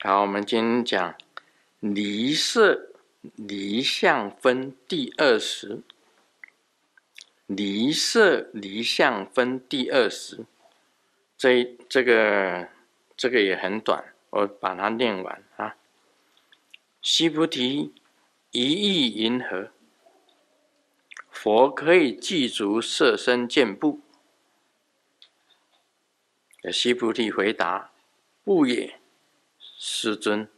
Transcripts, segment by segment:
好，我们今天讲离色离相分第二十。离色离相分第二十，这这个这个也很短，我把它念完啊。须菩提，一意云何？佛可以具足色身见不？须菩提回答：不也，世尊。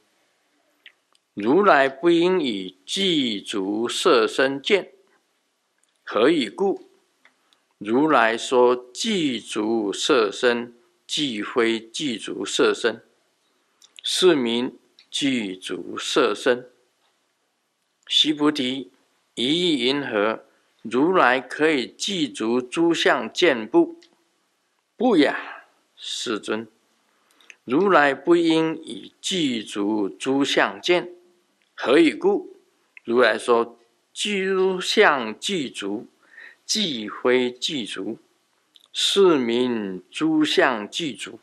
如来不应以具足色身见。何以故？如来说具足色身，即非具足色身，是名具足色身。须菩提，一意云何？如来可以具足诸相见不？不也，世尊。如来不应以具足诸相见。何以故？如来说。诸相具足，即非具足，是名诸相具足。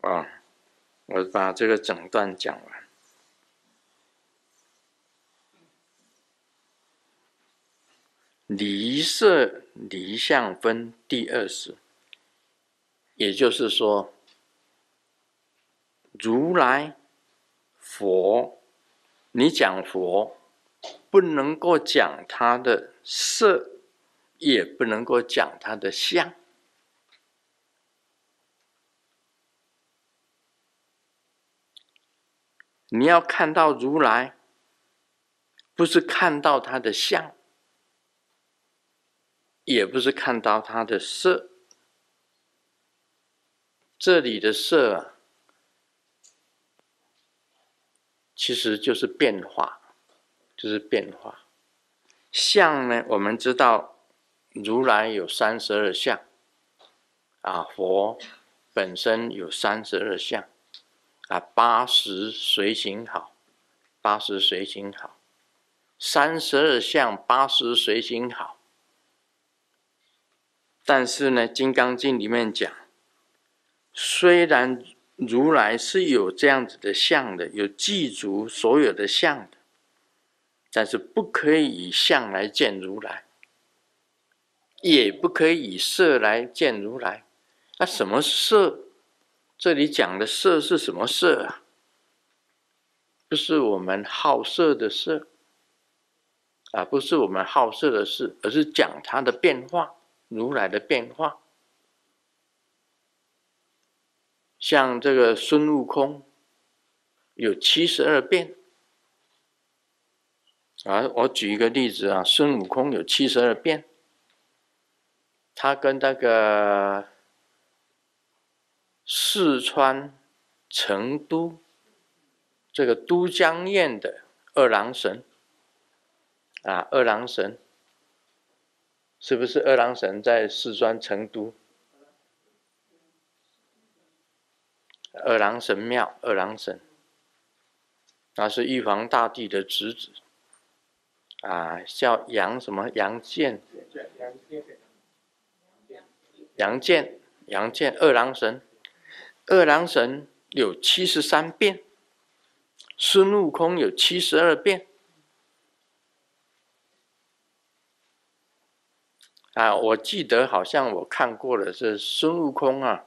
啊，我把这个整段讲完。离色离相分第二十，也就是说，如来。佛，你讲佛，不能够讲他的色，也不能够讲他的相。你要看到如来，不是看到他的相，也不是看到他的色。这里的色啊。其实就是变化，就是变化。相呢，我们知道如来有三十二相，啊，佛本身有三十二相，啊，八十随行好，八十随行好，三十二相八十随行好。但是呢，《金刚经》里面讲，虽然。如来是有这样子的相的，有具足所有的相的，但是不可以以相来见如来，也不可以以色来见如来。那什么色？这里讲的色是什么色啊？不是我们好色的色啊，不是我们好色的色，而是讲它的变化，如来的变化。像这个孙悟空，有七十二变啊！我举一个例子啊，孙悟空有七十二变，他跟那个四川成都这个都江堰的二郎神啊，二郎神是不是二郎神在四川成都？二郎神庙，二郎神，他是玉皇大帝的侄子，啊，叫杨什么？杨戬，杨戬，杨戬，二郎神，二郎神有七十三变，孙悟空有七十二变，啊，我记得好像我看过的是孙悟空啊。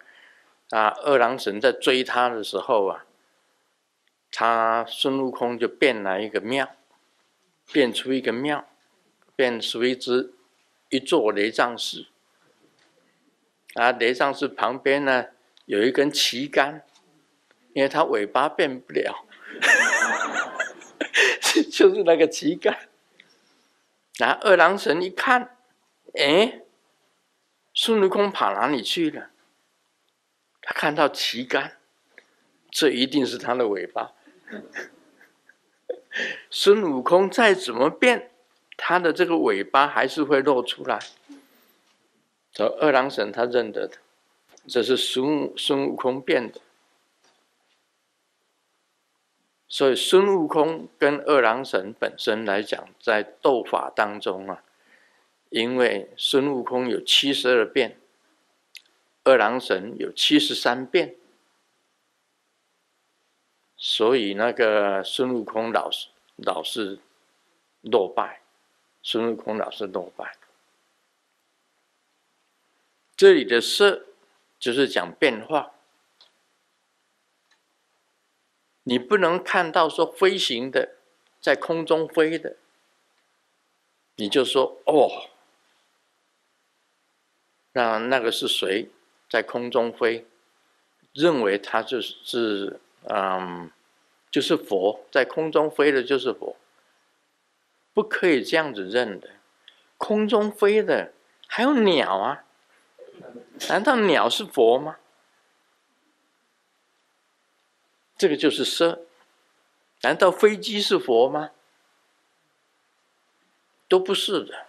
啊，二郎神在追他的时候啊，他孙悟空就变了一个庙，变出一个庙，变出一只一座雷藏寺。啊，雷藏寺旁边呢有一根旗杆，因为它尾巴变不了，就是那个旗杆。然后二郎神一看，哎，孙悟空跑哪里去了？他看到旗杆，这一定是他的尾巴。孙悟空再怎么变，他的这个尾巴还是会露出来。这二郎神他认得的，这是孙孙悟空变的。所以孙悟空跟二郎神本身来讲，在斗法当中啊，因为孙悟空有七十二变。二郎神有七十三变，所以那个孙悟空老是老是落败，孙悟空老是落败。这里的色就是讲变化，你不能看到说飞行的，在空中飞的，你就说哦，那那个是谁在空中飞？认为他就是嗯，就是佛在空中飞的，就是佛，不可以这样子认的。空中飞的还有鸟啊。难道鸟是佛吗？这个就是色。难道飞机是佛吗？都不是的。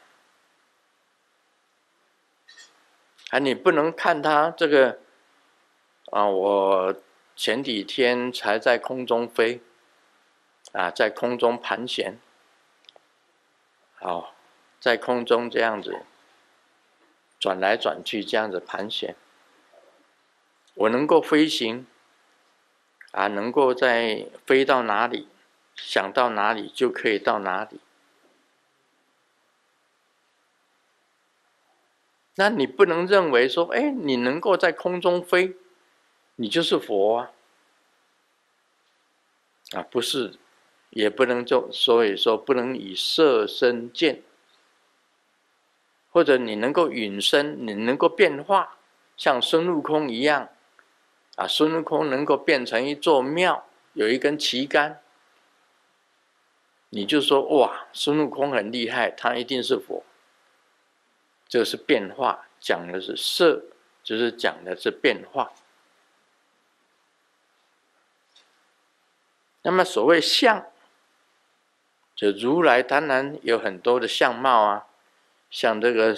啊，你不能看它这个啊！我前几天才在空中飞，啊，在空中盘旋，好，在空中这样子。转来转去，这样子盘旋。我能够飞行，啊，能够在飞到哪里，想到哪里就可以到哪里。那你不能认为说，哎，你能够在空中飞，你就是佛啊？啊，不是，也不能就，所以说不能以色身见。或者你能够隐身，你能够变化，像孙悟空一样，啊，孙悟空能够变成一座庙，有一根旗杆，你就说哇，孙悟空很厉害，他一定是佛。这是变化，讲的是色，就是讲的是变化。那么所谓相，就如来当然有很多的相貌啊。像这个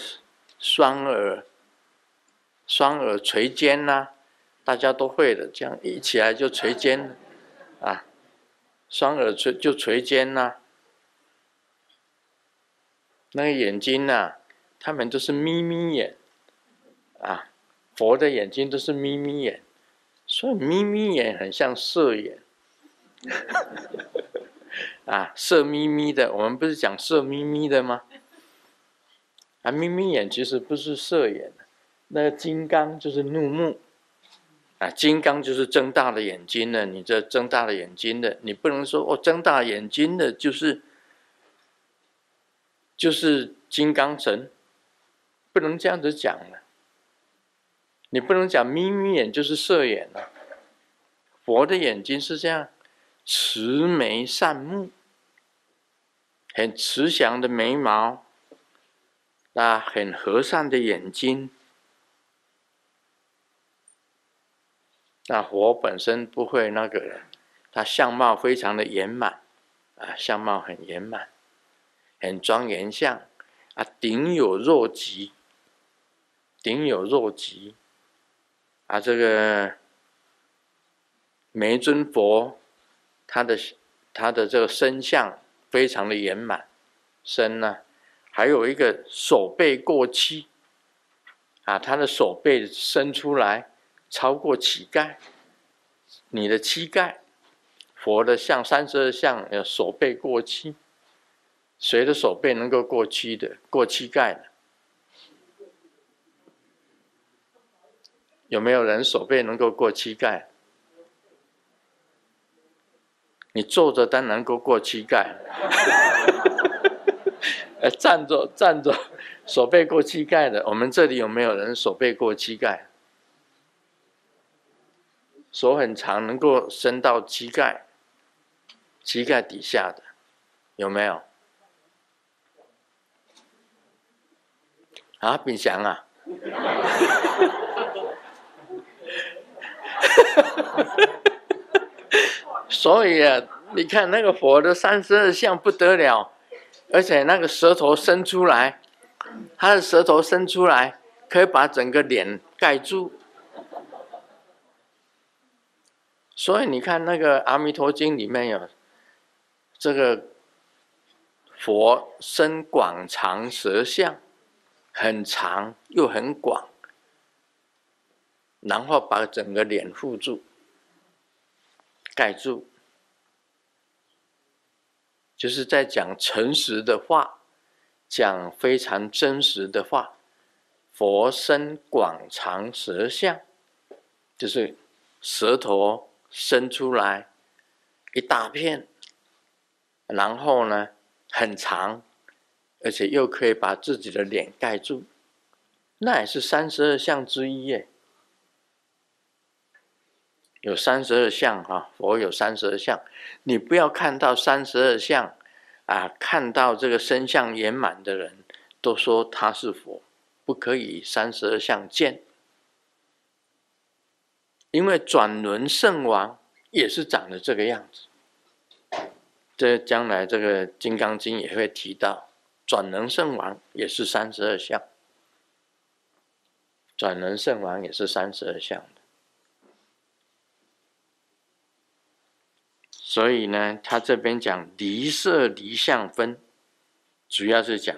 双耳、双耳垂肩呐、大家都会的，这样一起来就垂肩，啊，双耳垂就垂肩呐、那个眼睛呐、他们都是眯眯眼，啊，佛的眼睛都是眯眯眼，所以眯眯眼很像色眼，啊，色眯眯的，我们不是讲色眯眯的吗？啊，眯眯眼其实不是色眼，那个金刚就是怒目，啊，金刚就是睁大了眼睛的。你这睁大了眼睛的，你不能说哦，睁大眼睛的就是就是金刚神，不能这样子讲了。你不能讲眯眯眼就是色眼了。佛的眼睛是这样，慈眉善目，很慈祥的眉毛。那很和善的眼睛，那佛本身不会那个人，他相貌非常的圆满，啊，相貌很圆满，很庄严相，啊，顶有肉髻，顶有肉髻，啊，这个每尊佛，他的他的这个身相非常的圆满，身呢。还有一个手背过膝，啊，他的手背伸出来超过膝盖，你的膝盖，佛的像三十二相，手背过膝，谁的手背能够过膝的，过膝盖的？有没有人手背能够过膝盖？你坐着当然能够过膝盖。呃，站着站着，手背过膝盖的，我们这里有没有人手背过膝盖？手很长，能够伸到膝盖，膝盖底下的，有没有？啊，炳祥啊！所以啊，你看那个佛的三十二相不得了。而且那个舌头伸出来，他的舌头伸出来，可以把整个脸盖住。所以你看那个《阿弥陀经》里面有这个佛身广长舌相，很长又很广，然后把整个脸覆住、盖住，就是在讲诚实的话，讲非常真实的话。佛身广长舌相，就是舌头伸出来一大片，然后呢很长，而且又可以把自己的脸盖住，那也是三十二相之一耶。有三十二相哈，佛有三十二相，你不要看到三十二相啊，看到这个身相圆满的人都说他是佛。不可以三十二相见，因为转轮圣王也是长得这个样子。这将来这个《金刚经》也会提到，转轮圣王也是三十二相。转轮圣王也是三十二相的。所以呢，他这边讲离色离相分，主要是讲。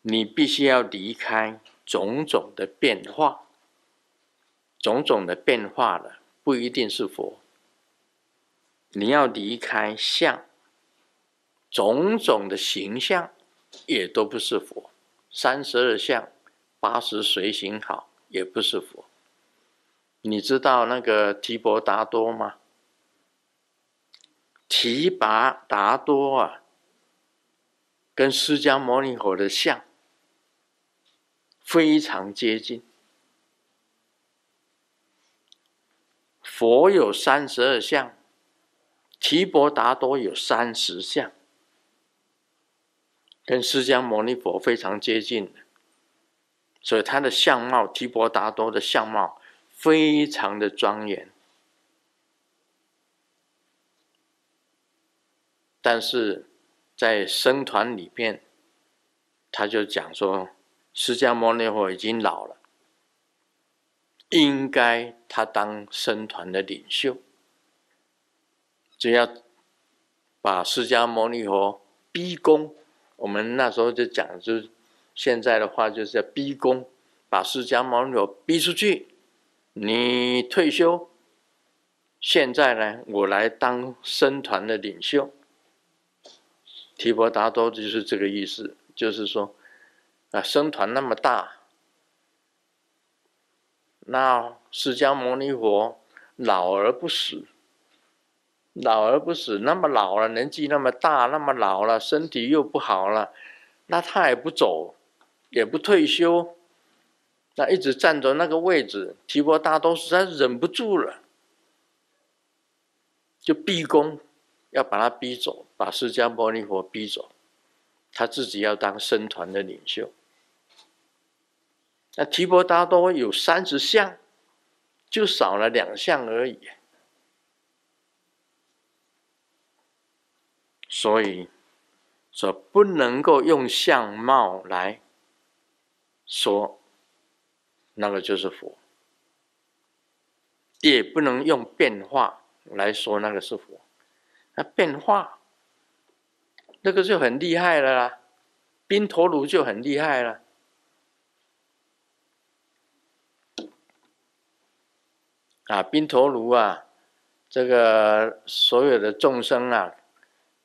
你必须要离开种种的变化，种种的变化了，不一定是佛。你要离开相，种种的形象也都不是佛。三十二相，八十随行好，也不是佛。你知道那个提婆达多吗？提拔达多啊，跟释迦牟尼佛的像。非常接近。佛有三十二相，提婆达多有三十相，跟释迦牟尼佛非常接近，所以他的相貌，提婆达多的相貌非常的庄严。但是在僧团里面，他就讲说。释迦牟尼佛已经老了，应该他当僧团的领袖，就要把释迦牟尼佛逼宫。我们那时候就讲，就是现在的话，就是要逼宫，把释迦牟尼佛逼出去。你退休，现在呢，我来当僧团的领袖。提婆达多就是这个意思，就是说。啊，僧团那么大，那释迦牟尼佛老而不死，老而不死，那么老了，年纪那么大，那么老了，身体又不好了，那他也不走，也不退休，那一直站着那个位置，提婆达多实在忍不住了，就逼宫，要把他逼走，把释迦牟尼佛逼走，他自己要当僧团的领袖。那提婆达多有三十相，就少了两相而已。所以说不能够用相貌来说，那个就是佛；也不能用变化来说，那个是佛。那变化，那个就很厉害了啦，冰陀炉就很厉害了。啊，冰陀炉啊，这个所有的众生啊，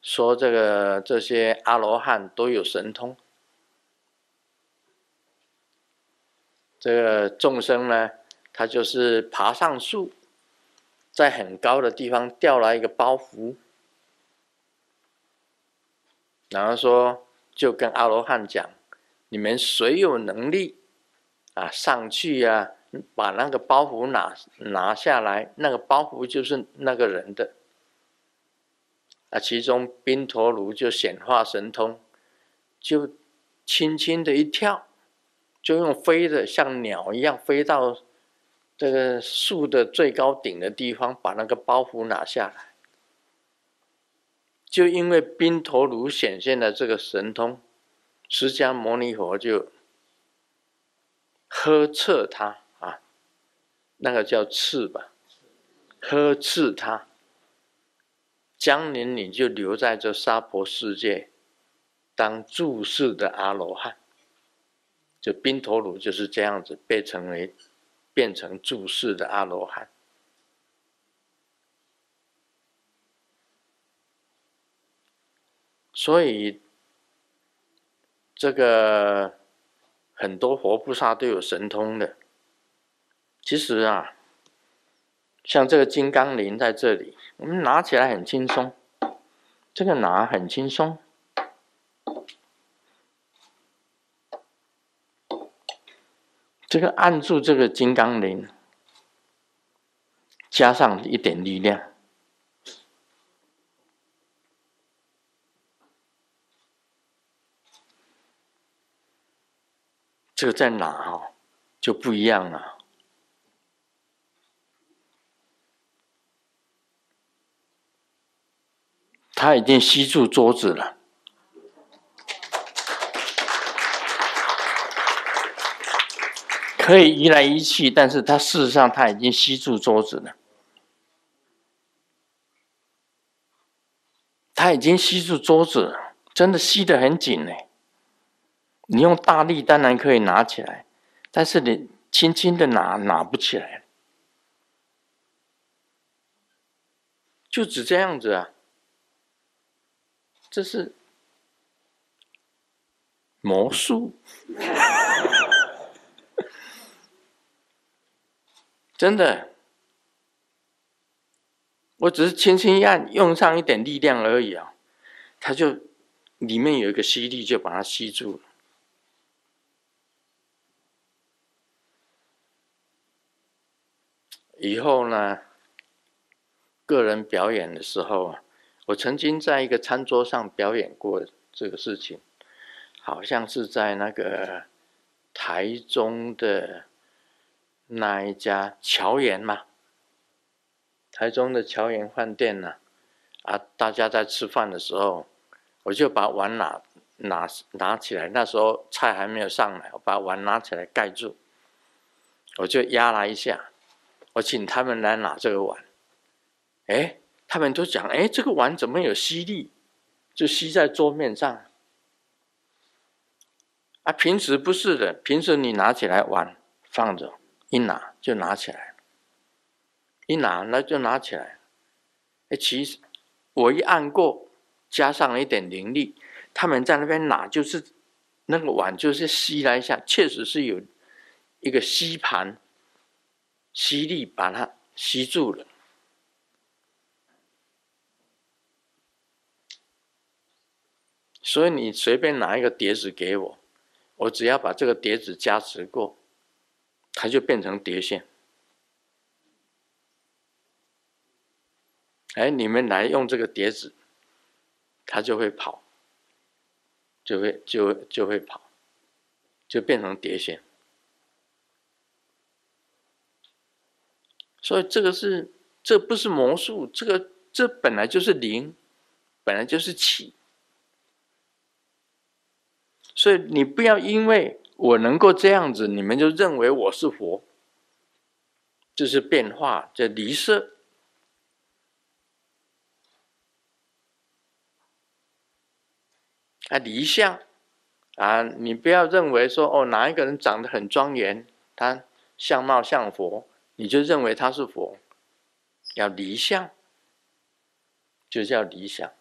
说这个这些阿罗汉都有神通。这个众生呢，他就是爬上树，在很高的地方掉了一个包袱，然后说就跟阿罗汉讲：你们谁有能力啊上去呀？把那个包袱拿拿下来，那个包袱就是那个人的。啊，其中宾陀卢就显化神通，就轻轻的一跳，就用飞的像鸟一样飞到这个树的最高顶的地方，把那个包袱拿下来。就因为宾陀卢显现了这个神通，释迦牟尼佛就呵斥他啊。那个叫赐吧，呵斥他，将来你就留在这娑婆世界，当住世的阿罗汉。就宾陀卢就是这样子被称为变成住世的阿罗汉。所以，这个很多活菩萨都有神通的。其实啊，像这个金刚铃在这里，我们拿起来很轻松，这个拿很轻松，这个按住这个金刚铃，加上一点力量。这个在哪哈就不一样了。他已经吸住桌子了，可以移来移去，但是他事实上他已经吸住桌子了。他已经吸住桌子，真的吸得很紧呢。你用大力当然可以拿起来，但是你轻轻的拿拿不起来，就只这样子啊。这是魔术，真的，我只是轻轻一按，用上一点力量而已啊，它就里面有一个吸力，就把它吸住了。以后呢，个人表演的时候啊，我曾经在一个餐桌上表演过这个事情，好像是在那个台中的那一家侨园嘛，台中的侨园饭店呢，啊，大家在吃饭的时候，我就把碗拿拿拿起来，那时候菜还没有上来，我把碗拿起来盖住，我就压了一下。我请他们来拿这个碗，哎，他们都讲，哎，这个碗怎么有吸力？就吸在桌面上。啊，平时不是的，平时你拿起来碗放着，一拿就拿起来，一拿那就拿起来。哎，其实我一按过，加上了一点灵力，他们在那边拿，就是那个碗就是吸了一下，确实是有一个吸盘。吸力把它吸住了，所以你随便拿一个碟子给我，我只要把这个碟子加持过，它就变成碟仙。哎，你们来用这个碟子，它就会跑，就会就就会跑，就变成碟仙。所以这个是，这不是魔术，这个这本来就是灵，本来就是气。所以你不要因为我能够这样子，你们就认为我是佛。这是变化，叫离色。啊，离相啊，你不要认为说哦，哪一个人长得很庄严，他相貌像佛。你就认为他是佛，要离相，就叫离相。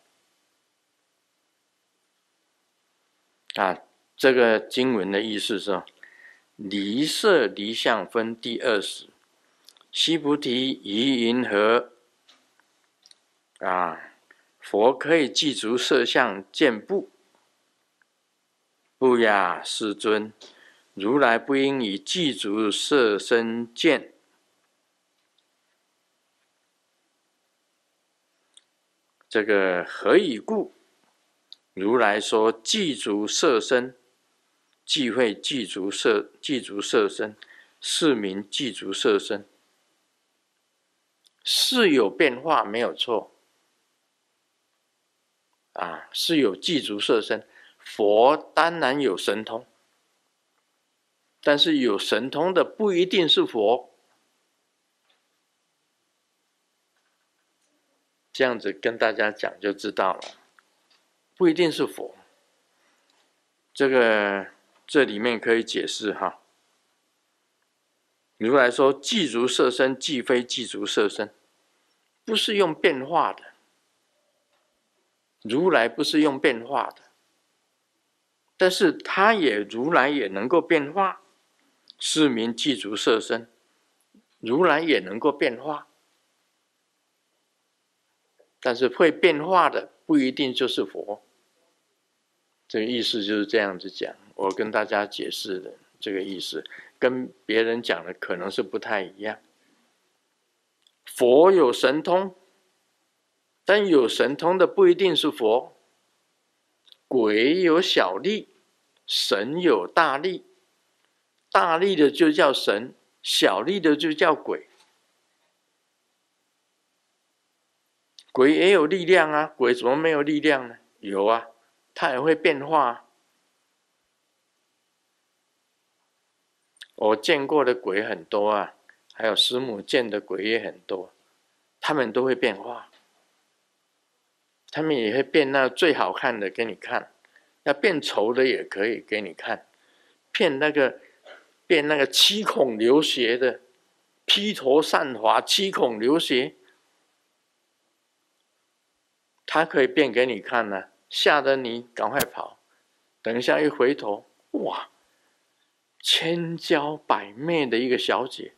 啊，这个经文的意思是：离色离相分第二十。须菩提，于云何？啊，佛可以具足色相见不？不呀，世尊，如来不应以具足色身见。这个何以故？如来说具足色身，即会具足色，具足色身，是名具足色身。是有变化，没有错。啊，是有具足色身。佛当然有神通，但是有神通的不一定是佛。这样子跟大家讲就知道了，不一定是佛。这个这里面可以解释哈。如来说：“具足色身，即非具足色身，不是用变化的。如来不是用变化的，但是他也如来也能够变化，是名即如色身。如来也能够变化，但是会变化的不一定就是佛。这个意思就是这样子讲，我跟大家解释的这个意思。”跟别人讲的可能是不太一样。佛有神通，但有神通的不一定是佛。鬼有小力，神有大力。大力的就叫神，小力的就叫鬼。鬼也有力量啊，鬼怎么没有力量呢？有啊，它也会变化。我见过的鬼很多啊，还有师母见的鬼也很多，他们都会变化，他们也会变那最好看的给你看，要变丑的也可以给你看，变那个变那个七孔流血的，披头散发七孔流血，他可以变给你看呢、吓得你赶快跑，等一下一回头，哇！千娇百媚的一个小姐，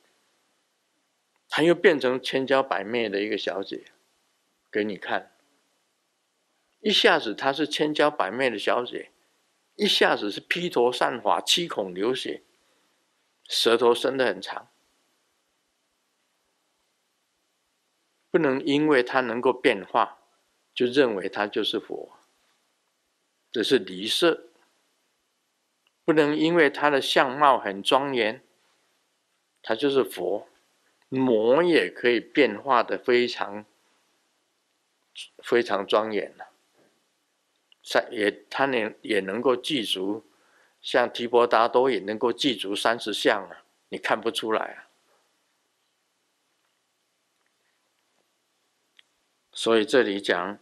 他又变成千娇百媚的一个小姐，给你看。一下子她是千娇百媚的小姐，一下子是披头散发、七孔流血，舌头伸得很长。不能因为他能够变化，就认为他就是佛，这是离色。不能因为他的相貌很庄严，他就是佛。魔也可以变化的非常非常庄严了。三也他能也能够具足，像提婆达多也能够具足三十相啊，你看不出来啊。所以这里讲，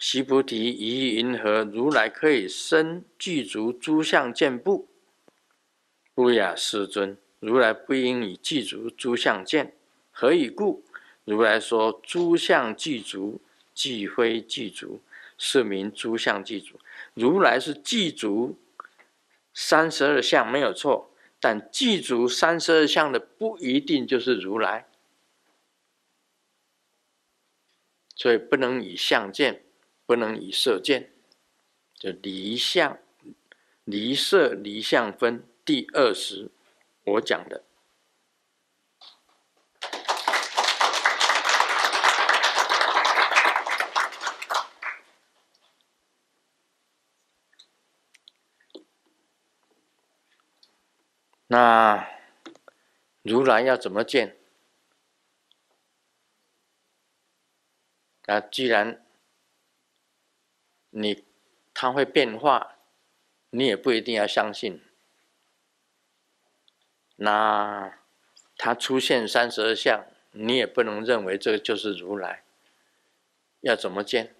须菩提，于云何如来可以生具足诸相见不？不亚世尊，如来不应以具足诸相见，何以故？如来说诸相具足，即非具足，是名诸相具足。如来是具足三十二相没有错，但具足三十二相的不一定就是如来，所以不能以相见。不能以色见，就离相、离色、离相分第二十，我讲的。那如来要怎么见？那既然你它会变化，你也不一定要相信。那它出现三十二相，你也不能认为这个就是如来。要怎么见？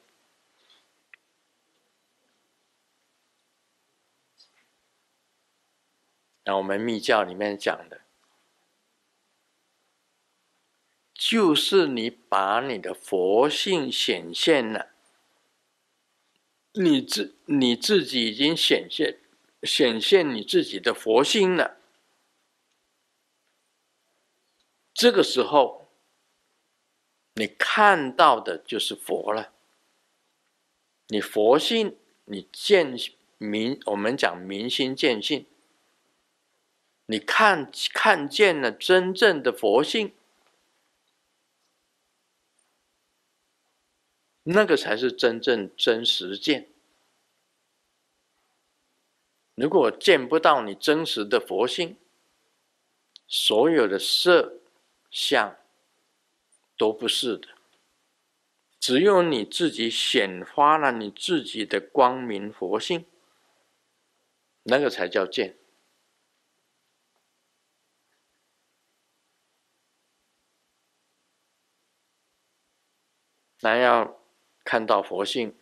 那我们密教里面讲的，就是你把你的佛性显现了。你自你自己已经显现显现你自己的佛性了，这个时候，你看到的就是佛了。你佛性，你见明，我们讲明心见性，你看看见了真正的佛性，那个才是真正真实见。如果见不到你真实的佛性，所有的色相都不是的。只有你自己显发了你自己的光明佛性，那个才叫见。那要。看到佛性，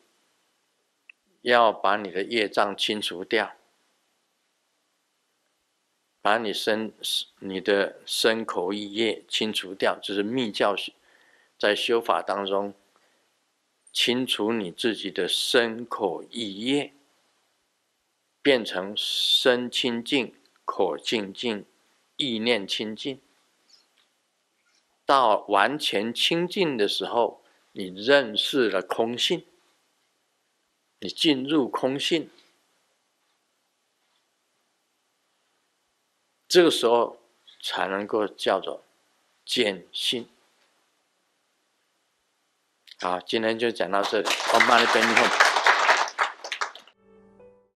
要把你的业障清除掉，把你身你的身口意业清除掉，就是密教在修法当中清除你自己的身口意业，变成身清净、口清净、意念清净。到完全清净的时候，你认识了空性，你进入空性。这个时候才能够叫做见性。好，今天就讲到这里。我们慢点，等一会儿。